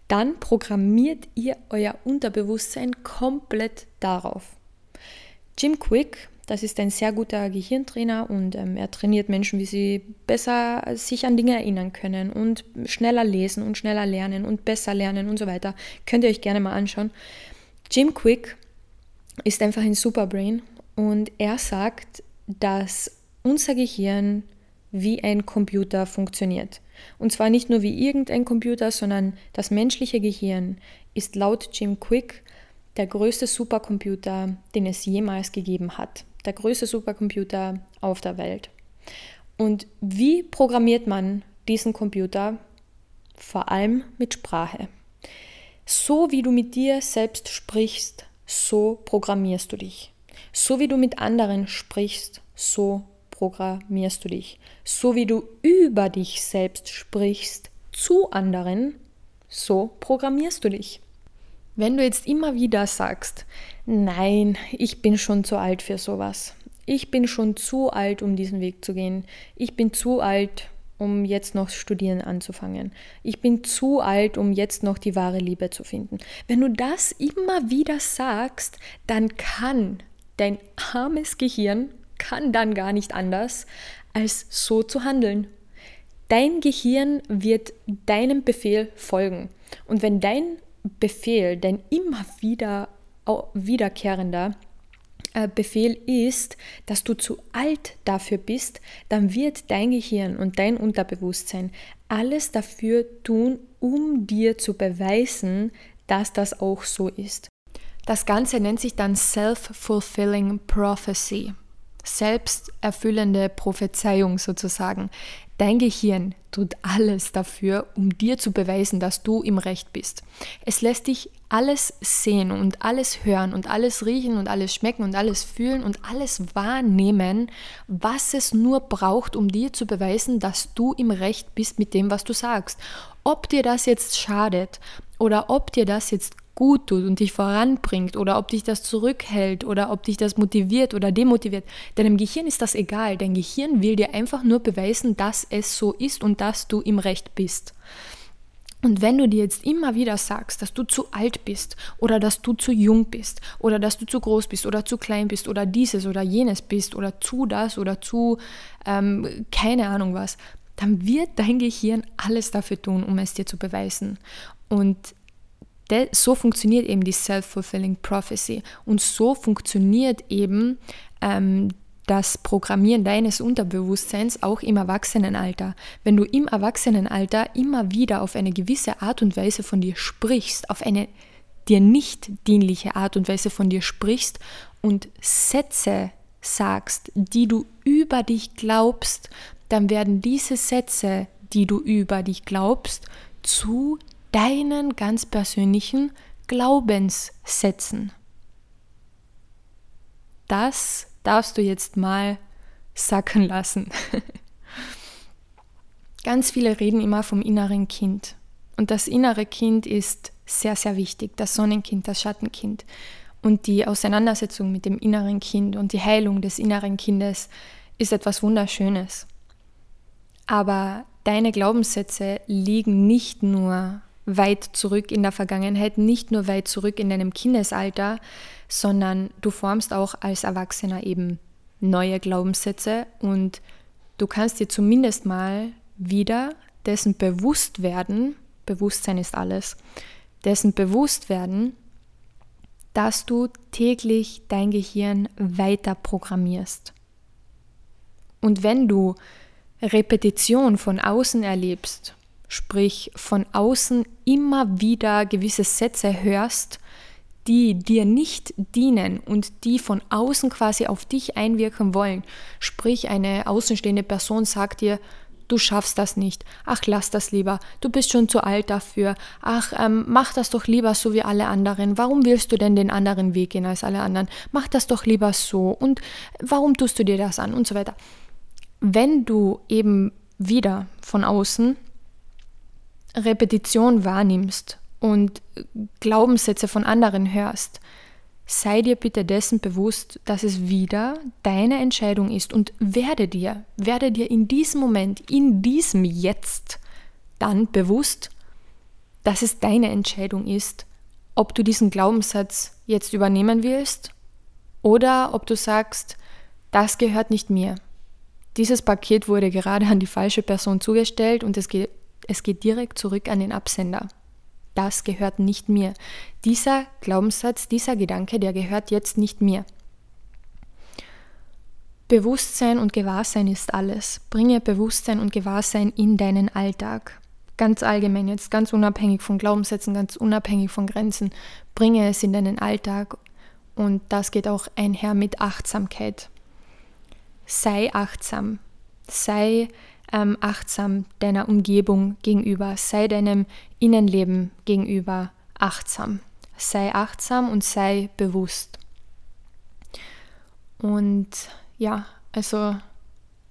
dann programmiert ihr euer Unterbewusstsein komplett darauf. Jim Quick, das ist ein sehr guter Gehirntrainer und ähm, er trainiert Menschen, wie sie besser sich an Dinge erinnern können und schneller lesen und schneller lernen und besser lernen und so weiter. Könnt ihr euch gerne mal anschauen. Jim Quick ist einfach ein Superbrain und er sagt, dass unser Gehirn wie ein Computer funktioniert. Und zwar nicht nur wie irgendein Computer, sondern das menschliche Gehirn ist laut Jim Quick der größte Supercomputer, den es jemals gegeben hat. Der größte Supercomputer auf der Welt. Und wie programmiert man diesen Computer? Vor allem mit Sprache. So wie du mit dir selbst sprichst, so programmierst du dich. So wie du mit anderen sprichst, so programmierst du dich. So wie du über dich selbst sprichst zu anderen, so programmierst du dich. Wenn du jetzt immer wieder sagst, nein, ich bin schon zu alt für sowas. Ich bin schon zu alt, um diesen Weg zu gehen. Ich bin zu alt, um jetzt noch studieren anzufangen. Ich bin zu alt, um jetzt noch die wahre Liebe zu finden. Wenn du das immer wieder sagst, dann kann dein armes Gehirn kann dann gar nicht anders, als so zu handeln. Dein Gehirn wird deinem Befehl folgen. Und wenn dein Befehl, dein immer wieder wiederkehrender äh, Befehl ist, dass du zu alt dafür bist, dann wird dein Gehirn und dein Unterbewusstsein alles dafür tun, um dir zu beweisen, dass das auch so ist. Das Ganze nennt sich dann Self-Fulfilling Prophecy selbsterfüllende Prophezeiung sozusagen. Dein Gehirn tut alles dafür, um dir zu beweisen, dass du im Recht bist. Es lässt dich alles sehen und alles hören und alles riechen und alles schmecken und alles fühlen und alles wahrnehmen, was es nur braucht, um dir zu beweisen, dass du im Recht bist mit dem, was du sagst. Ob dir das jetzt schadet oder ob dir das jetzt gut tut und dich voranbringt oder ob dich das zurückhält oder ob dich das motiviert oder demotiviert. Deinem Gehirn ist das egal. Dein Gehirn will dir einfach nur beweisen, dass es so ist und dass du im Recht bist. Und wenn du dir jetzt immer wieder sagst, dass du zu alt bist oder dass du zu jung bist oder dass du zu groß bist oder zu klein bist oder dieses oder jenes bist oder zu das oder zu ähm, keine Ahnung was, dann wird dein Gehirn alles dafür tun, um es dir zu beweisen. Und so funktioniert eben die Self-Fulfilling Prophecy. Und so funktioniert eben ähm, das Programmieren deines Unterbewusstseins auch im Erwachsenenalter. Wenn du im Erwachsenenalter immer wieder auf eine gewisse Art und Weise von dir sprichst, auf eine dir nicht dienliche Art und Weise von dir sprichst und Sätze sagst, die du über dich glaubst, dann werden diese Sätze, die du über dich glaubst, zu deinen ganz persönlichen Glaubenssätzen. Das darfst du jetzt mal sacken lassen. ganz viele reden immer vom inneren Kind. Und das innere Kind ist sehr, sehr wichtig. Das Sonnenkind, das Schattenkind. Und die Auseinandersetzung mit dem inneren Kind und die Heilung des inneren Kindes ist etwas Wunderschönes. Aber deine Glaubenssätze liegen nicht nur weit zurück in der Vergangenheit, nicht nur weit zurück in deinem Kindesalter, sondern du formst auch als Erwachsener eben neue Glaubenssätze und du kannst dir zumindest mal wieder dessen bewusst werden, Bewusstsein ist alles, dessen bewusst werden, dass du täglich dein Gehirn weiter programmierst. Und wenn du Repetition von außen erlebst, sprich von außen immer wieder gewisse Sätze hörst, die dir nicht dienen und die von außen quasi auf dich einwirken wollen. Sprich, eine außenstehende Person sagt dir, du schaffst das nicht. Ach, lass das lieber. Du bist schon zu alt dafür. Ach, ähm, mach das doch lieber so wie alle anderen. Warum willst du denn den anderen Weg gehen als alle anderen? Mach das doch lieber so. Und warum tust du dir das an? Und so weiter. Wenn du eben wieder von außen Repetition wahrnimmst und Glaubenssätze von anderen hörst, sei dir bitte dessen bewusst, dass es wieder deine Entscheidung ist und werde dir, werde dir in diesem Moment, in diesem Jetzt dann bewusst, dass es deine Entscheidung ist, ob du diesen Glaubenssatz jetzt übernehmen willst oder ob du sagst, das gehört nicht mir. Dieses Paket wurde gerade an die falsche Person zugestellt und es geht es geht direkt zurück an den Absender. Das gehört nicht mir. Dieser Glaubenssatz, dieser Gedanke, der gehört jetzt nicht mir. Bewusstsein und Gewahrsein ist alles. Bringe Bewusstsein und Gewahrsein in deinen Alltag. Ganz allgemein jetzt, ganz unabhängig von Glaubenssätzen, ganz unabhängig von Grenzen. Bringe es in deinen Alltag und das geht auch einher mit Achtsamkeit. Sei achtsam. Sei ähm, achtsam deiner Umgebung gegenüber, sei deinem Innenleben gegenüber achtsam. Sei achtsam und sei bewusst. Und ja, also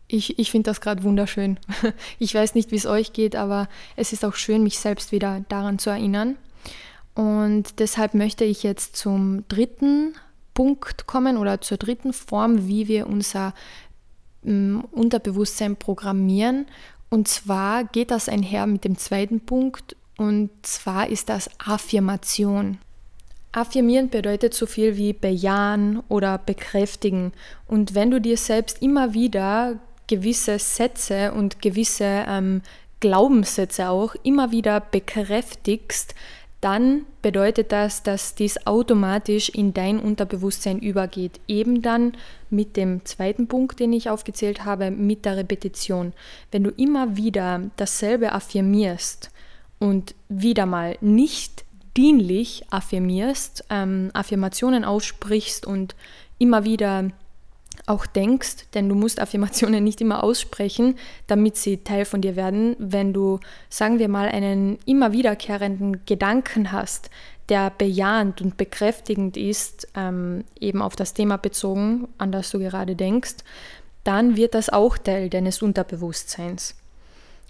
ich, ich finde das gerade wunderschön. Ich weiß nicht, wie es euch geht, aber es ist auch schön, mich selbst wieder daran zu erinnern. Und deshalb möchte ich jetzt zum dritten Punkt kommen oder zur dritten Form, wie wir unser Unterbewusstsein programmieren. Und zwar geht das einher mit dem zweiten Punkt und zwar ist das Affirmation. Affirmieren bedeutet so viel wie bejahen oder bekräftigen. Und wenn du dir selbst immer wieder gewisse Sätze und gewisse ähm, Glaubenssätze auch immer wieder bekräftigst, dann bedeutet das, dass dies automatisch in dein Unterbewusstsein übergeht. Eben dann mit dem zweiten Punkt, den ich aufgezählt habe, mit der Repetition. Wenn du immer wieder dasselbe affirmierst und wieder mal nicht dienlich affirmierst, ähm, Affirmationen aussprichst und immer wieder auch denkst, denn du musst Affirmationen nicht immer aussprechen, damit sie Teil von dir werden. Wenn du, sagen wir mal, einen immer wiederkehrenden Gedanken hast, der bejahend und bekräftigend ist, ähm, eben auf das Thema bezogen, an das du gerade denkst, dann wird das auch Teil deines Unterbewusstseins.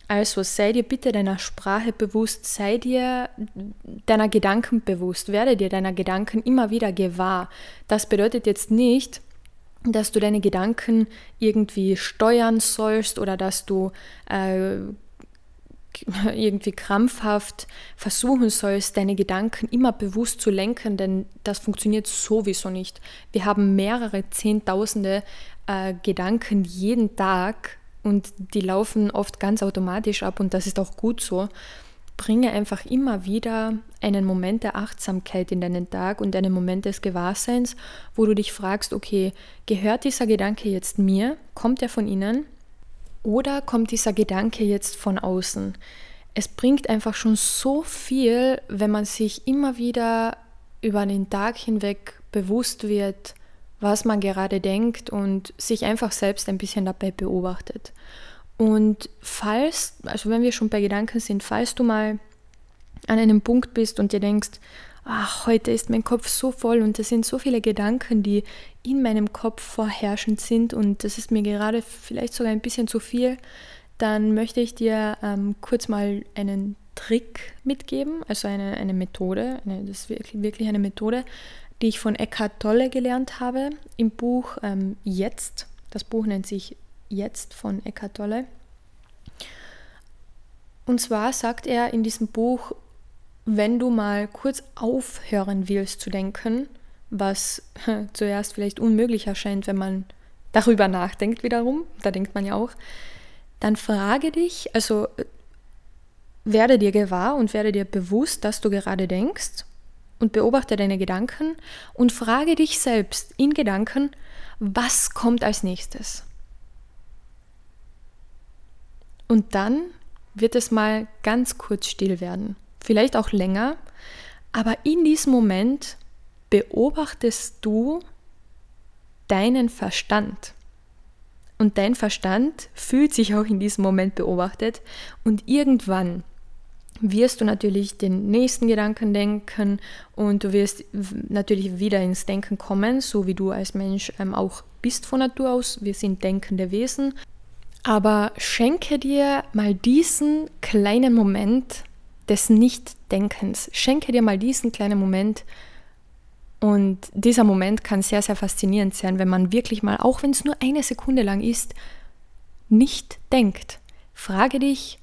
Also sei dir bitte deiner Sprache bewusst, sei dir deiner Gedanken bewusst, werde dir deiner Gedanken immer wieder gewahr. Das bedeutet jetzt nicht, dass du deine Gedanken irgendwie steuern sollst oder dass du äh, irgendwie krampfhaft versuchen sollst, deine Gedanken immer bewusst zu lenken, denn das funktioniert sowieso nicht. Wir haben mehrere Zehntausende äh, Gedanken jeden Tag und die laufen oft ganz automatisch ab und das ist auch gut so. Bringe einfach immer wieder einen Moment der Achtsamkeit in deinen Tag und einen Moment des Gewahrseins, wo du dich fragst, okay, gehört dieser Gedanke jetzt mir? Kommt er von innen? Oder kommt dieser Gedanke jetzt von außen? Es bringt einfach schon so viel, wenn man sich immer wieder über den Tag hinweg bewusst wird, was man gerade denkt und sich einfach selbst ein bisschen dabei beobachtet. Und falls, also wenn wir schon bei Gedanken sind, falls du mal an einem Punkt bist und dir denkst, ach, heute ist mein Kopf so voll und es sind so viele Gedanken, die in meinem Kopf vorherrschend sind und das ist mir gerade vielleicht sogar ein bisschen zu viel, dann möchte ich dir ähm, kurz mal einen Trick mitgeben, also eine, eine Methode, eine, das ist wirklich, wirklich eine Methode, die ich von Eckhart Tolle gelernt habe im Buch ähm, Jetzt. Das Buch nennt sich Jetzt von Eckhart Tolle. Und zwar sagt er in diesem Buch, wenn du mal kurz aufhören willst zu denken, was zuerst vielleicht unmöglich erscheint, wenn man darüber nachdenkt wiederum, da denkt man ja auch, dann frage dich, also werde dir gewahr und werde dir bewusst, dass du gerade denkst und beobachte deine Gedanken und frage dich selbst in Gedanken, was kommt als nächstes? Und dann wird es mal ganz kurz still werden, vielleicht auch länger, aber in diesem Moment beobachtest du deinen Verstand. Und dein Verstand fühlt sich auch in diesem Moment beobachtet und irgendwann wirst du natürlich den nächsten Gedanken denken und du wirst natürlich wieder ins Denken kommen, so wie du als Mensch ähm, auch bist von Natur aus. Wir sind denkende Wesen. Aber schenke dir mal diesen kleinen Moment des Nichtdenkens. Schenke dir mal diesen kleinen Moment. Und dieser Moment kann sehr, sehr faszinierend sein, wenn man wirklich mal, auch wenn es nur eine Sekunde lang ist, nicht denkt. Frage dich,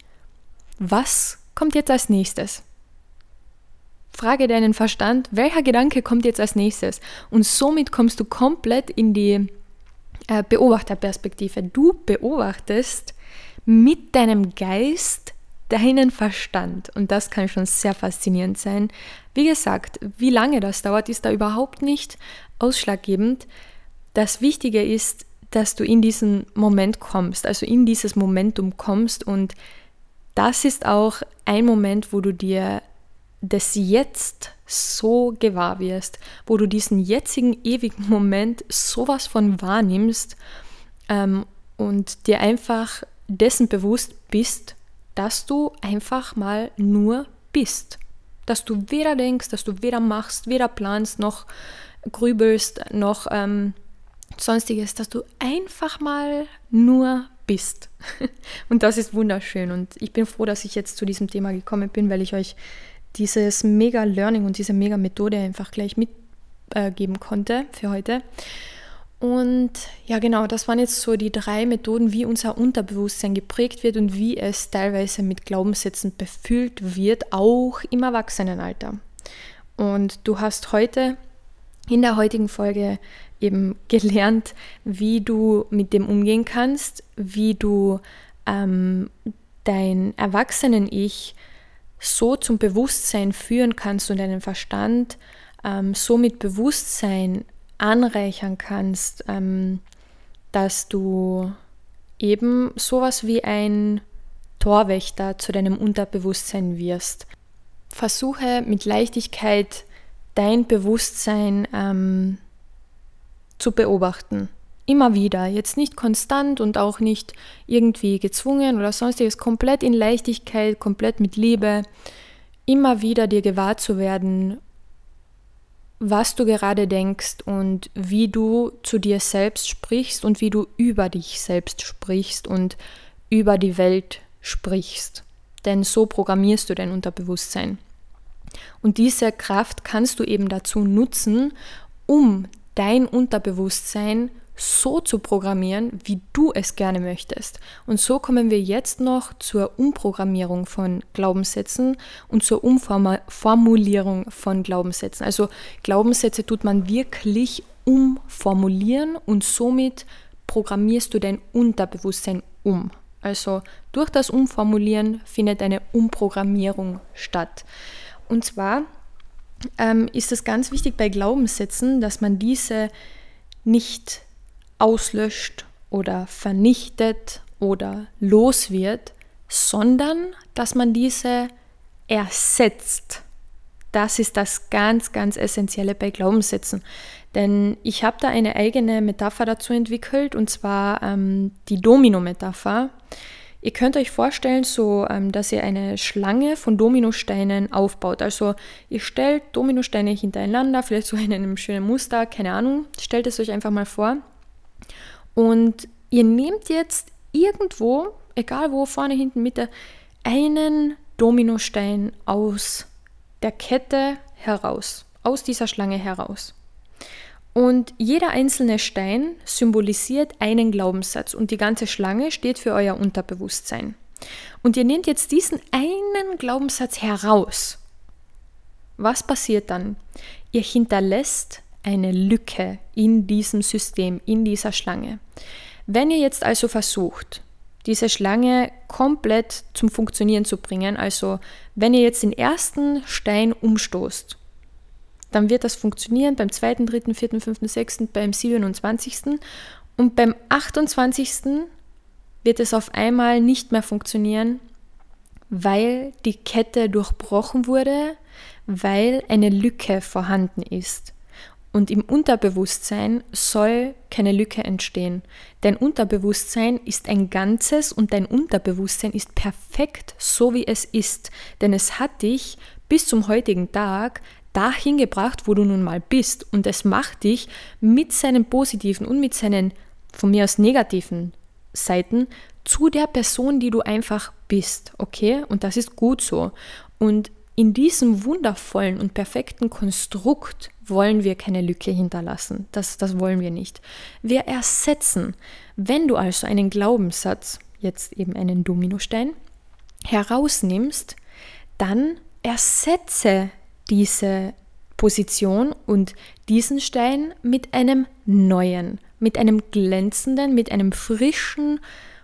was kommt jetzt als nächstes? Frage deinen Verstand, welcher Gedanke kommt jetzt als nächstes? Und somit kommst du komplett in die äh, Beobachterperspektive. Du beobachtest mit deinem Geist deinen Verstand. Und das kann schon sehr faszinierend sein. Wie gesagt, wie lange das dauert, ist da überhaupt nicht ausschlaggebend. Das Wichtige ist, dass du in diesen Moment kommst, also in dieses Momentum kommst und das ist auch ein Moment, wo du dir das Jetzt so gewahr wirst, wo du diesen jetzigen ewigen Moment sowas von wahrnimmst ähm, und dir einfach dessen bewusst bist, dass du einfach mal nur bist. Dass du weder denkst, dass du weder machst, weder planst, noch grübelst, noch ähm, sonstiges, dass du einfach mal nur bist. Und das ist wunderschön. Und ich bin froh, dass ich jetzt zu diesem Thema gekommen bin, weil ich euch dieses mega Learning und diese mega Methode einfach gleich mitgeben äh, konnte für heute. Und ja, genau, das waren jetzt so die drei Methoden, wie unser Unterbewusstsein geprägt wird und wie es teilweise mit Glaubenssätzen befüllt wird, auch im Erwachsenenalter. Und du hast heute in der heutigen Folge eben gelernt, wie du mit dem umgehen kannst, wie du ähm, dein Erwachsenen-Ich so zum Bewusstsein führen kannst und deinen Verstand ähm, so mit Bewusstsein anreichern kannst, ähm, dass du eben sowas wie ein Torwächter zu deinem Unterbewusstsein wirst. Versuche mit Leichtigkeit dein Bewusstsein ähm, zu beobachten Immer wieder. Jetzt nicht konstant und auch nicht irgendwie gezwungen oder sonstiges. Komplett in Leichtigkeit, komplett mit Liebe. Immer wieder dir gewahr zu werden, was du gerade denkst und wie du zu dir selbst sprichst und wie du über dich selbst sprichst und über die Welt sprichst. Denn so programmierst du dein Unterbewusstsein. Und diese Kraft kannst du eben dazu nutzen, um dein Unterbewusstsein so zu programmieren, wie du es gerne möchtest. Und so kommen wir jetzt noch zur Umprogrammierung von Glaubenssätzen und zur Umformulierung von Glaubenssätzen. Also Glaubenssätze tut man wirklich umformulieren und somit programmierst du dein Unterbewusstsein um. Also durch das Umformulieren findet eine Umprogrammierung statt. Und zwar ähm, ist es ganz wichtig bei Glaubenssätzen, dass man diese nicht auslöscht oder vernichtet oder los wird, sondern dass man diese ersetzt. Das ist das ganz, ganz Essentielle bei Glaubenssätzen. Denn ich habe da eine eigene Metapher dazu entwickelt, und zwar ähm, die Domino-Metapher. Ihr könnt euch vorstellen, so, ähm, dass ihr eine Schlange von Dominosteinen aufbaut. Also ihr stellt Dominosteine hintereinander, vielleicht so in einem schönen Muster, keine Ahnung. Stellt es euch einfach mal vor. Und ihr nehmt jetzt irgendwo, egal wo, vorne, hinten, Mitte, einen Dominostein aus der Kette heraus, aus dieser Schlange heraus. Und jeder einzelne Stein symbolisiert einen Glaubenssatz und die ganze Schlange steht für euer Unterbewusstsein. Und ihr nehmt jetzt diesen einen Glaubenssatz heraus. Was passiert dann? Ihr hinterlässt eine Lücke in diesem System, in dieser Schlange. Wenn ihr jetzt also versucht, diese Schlange komplett zum Funktionieren zu bringen, also wenn ihr jetzt den ersten Stein umstoßt, dann wird das funktionieren beim zweiten, dritten, vierten, fünften, sechsten, beim 27. Und beim 28. wird es auf einmal nicht mehr funktionieren, weil die Kette durchbrochen wurde, weil eine Lücke vorhanden ist. Und im Unterbewusstsein soll keine Lücke entstehen. Dein Unterbewusstsein ist ein Ganzes und dein Unterbewusstsein ist perfekt so wie es ist. Denn es hat dich bis zum heutigen Tag dahin gebracht, wo du nun mal bist. Und es macht dich mit seinen positiven und mit seinen von mir aus negativen Seiten zu der Person, die du einfach bist. Okay? Und das ist gut so. Und in diesem wundervollen und perfekten Konstrukt wollen wir keine Lücke hinterlassen. Das, das wollen wir nicht. Wir ersetzen, wenn du also einen Glaubenssatz, jetzt eben einen Dominostein, herausnimmst, dann ersetze diese Position und diesen Stein mit einem neuen, mit einem glänzenden, mit einem frischen,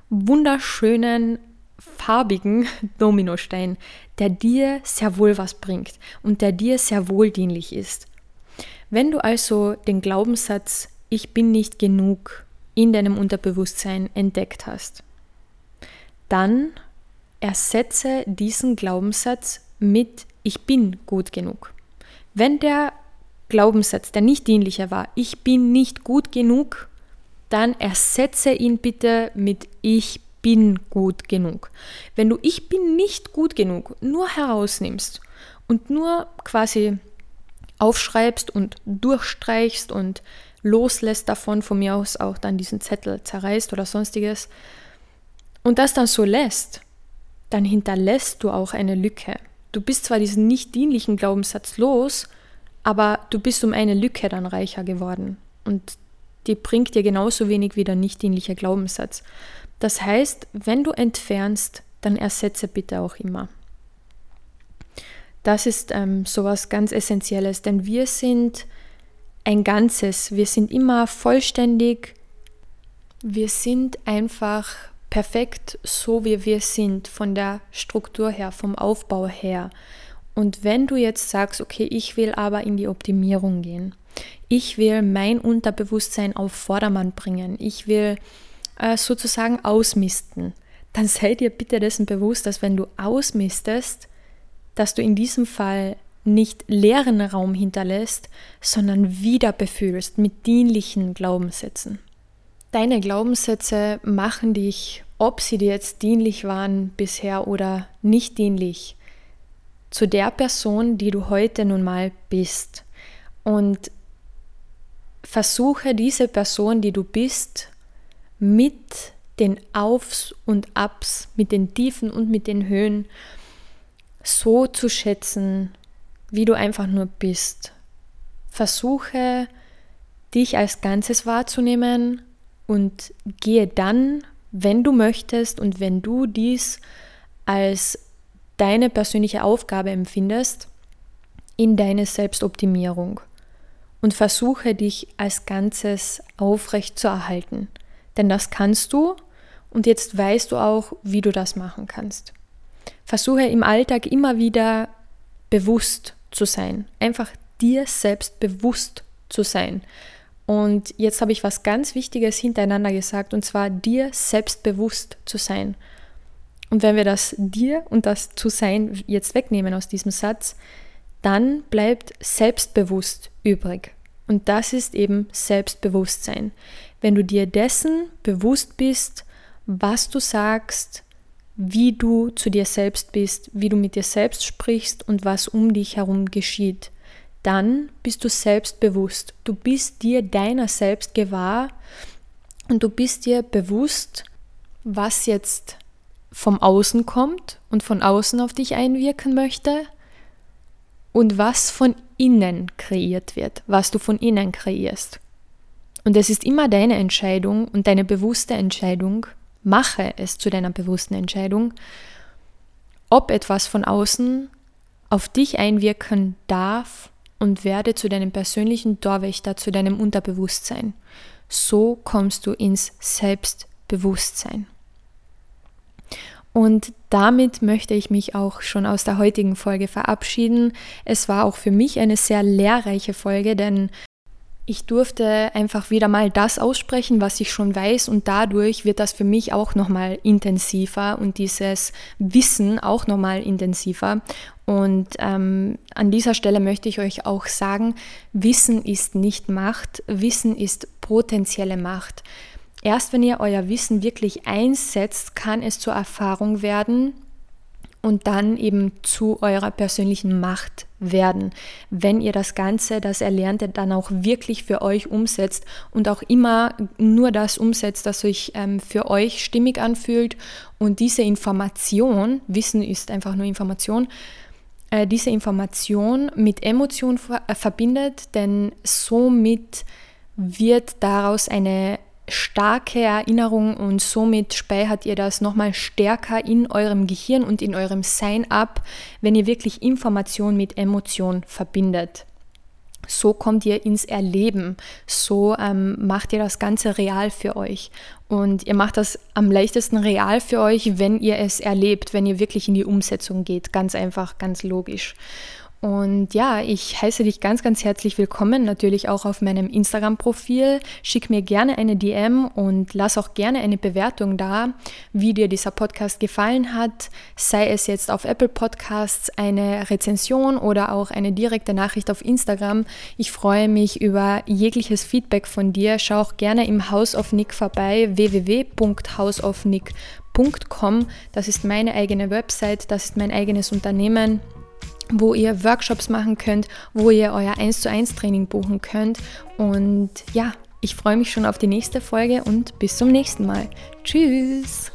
wunderschönen, farbigen Dominostein, der dir sehr wohl was bringt und der dir sehr wohldienlich ist. Wenn du also den Glaubenssatz Ich bin nicht genug in deinem Unterbewusstsein entdeckt hast, dann ersetze diesen Glaubenssatz mit Ich bin gut genug. Wenn der Glaubenssatz, der nicht dienlicher war, ich bin nicht gut genug, dann ersetze ihn bitte mit Ich bin gut genug. Wenn du Ich bin nicht gut genug nur herausnimmst und nur quasi aufschreibst und durchstreichst und loslässt davon, von mir aus auch dann diesen Zettel zerreißt oder sonstiges, und das dann so lässt, dann hinterlässt du auch eine Lücke. Du bist zwar diesen nicht dienlichen Glaubenssatz los, aber du bist um eine Lücke dann reicher geworden. Und die bringt dir genauso wenig wie der nicht dienliche Glaubenssatz. Das heißt, wenn du entfernst, dann ersetze bitte auch immer. Das ist ähm, sowas ganz Essentielles, denn wir sind ein Ganzes. Wir sind immer vollständig. Wir sind einfach perfekt so, wie wir sind, von der Struktur her, vom Aufbau her. Und wenn du jetzt sagst, okay, ich will aber in die Optimierung gehen, ich will mein Unterbewusstsein auf Vordermann bringen, ich will äh, sozusagen ausmisten, dann sei dir bitte dessen bewusst, dass wenn du ausmistest, dass du in diesem Fall nicht leeren Raum hinterlässt, sondern wieder befüllst mit dienlichen Glaubenssätzen. deine Glaubenssätze machen dich, ob sie dir jetzt dienlich waren bisher oder nicht dienlich, zu der Person, die du heute nun mal bist. Und versuche diese Person, die du bist, mit den Aufs und Abs, mit den Tiefen und mit den Höhen so zu schätzen, wie du einfach nur bist. Versuche dich als Ganzes wahrzunehmen und gehe dann, wenn du möchtest und wenn du dies als deine persönliche Aufgabe empfindest, in deine Selbstoptimierung und versuche dich als Ganzes aufrecht zu erhalten. Denn das kannst du und jetzt weißt du auch, wie du das machen kannst. Versuche im Alltag immer wieder bewusst zu sein, einfach dir selbst bewusst zu sein. Und jetzt habe ich was ganz Wichtiges hintereinander gesagt, und zwar dir selbstbewusst zu sein. Und wenn wir das dir und das zu sein jetzt wegnehmen aus diesem Satz, dann bleibt selbstbewusst übrig. Und das ist eben Selbstbewusstsein. Wenn du dir dessen bewusst bist, was du sagst, wie du zu dir selbst bist, wie du mit dir selbst sprichst und was um dich herum geschieht, dann bist du selbstbewusst. Du bist dir deiner selbst gewahr und du bist dir bewusst, was jetzt vom Außen kommt und von außen auf dich einwirken möchte und was von innen kreiert wird, was du von innen kreierst. Und es ist immer deine Entscheidung und deine bewusste Entscheidung, mache es zu deiner bewussten Entscheidung, ob etwas von außen auf dich einwirken darf und werde zu deinem persönlichen Torwächter, zu deinem Unterbewusstsein. So kommst du ins Selbstbewusstsein. Und damit möchte ich mich auch schon aus der heutigen Folge verabschieden. Es war auch für mich eine sehr lehrreiche Folge, denn ich durfte einfach wieder mal das aussprechen, was ich schon weiß und dadurch wird das für mich auch nochmal intensiver und dieses Wissen auch nochmal intensiver. Und ähm, an dieser Stelle möchte ich euch auch sagen, Wissen ist nicht Macht, Wissen ist potenzielle Macht. Erst wenn ihr euer Wissen wirklich einsetzt, kann es zur Erfahrung werden und dann eben zu eurer persönlichen Macht werden, wenn ihr das Ganze, das Erlernte dann auch wirklich für euch umsetzt und auch immer nur das umsetzt, das euch ähm, für euch stimmig anfühlt und diese Information, Wissen ist einfach nur Information, äh, diese Information mit Emotion ver äh, verbindet, denn somit wird daraus eine starke Erinnerung und somit speichert ihr das nochmal stärker in eurem Gehirn und in eurem Sein ab, wenn ihr wirklich Information mit Emotion verbindet. So kommt ihr ins Erleben, so ähm, macht ihr das Ganze real für euch. Und ihr macht das am leichtesten real für euch, wenn ihr es erlebt, wenn ihr wirklich in die Umsetzung geht. Ganz einfach, ganz logisch. Und ja, ich heiße dich ganz, ganz herzlich willkommen, natürlich auch auf meinem Instagram-Profil. Schick mir gerne eine DM und lass auch gerne eine Bewertung da, wie dir dieser Podcast gefallen hat. Sei es jetzt auf Apple Podcasts eine Rezension oder auch eine direkte Nachricht auf Instagram. Ich freue mich über jegliches Feedback von dir. Schau auch gerne im House of Nick vorbei, www.houseofnick.com. Das ist meine eigene Website, das ist mein eigenes Unternehmen wo ihr Workshops machen könnt, wo ihr euer 1 zu 1 Training buchen könnt. Und ja, ich freue mich schon auf die nächste Folge und bis zum nächsten Mal. Tschüss!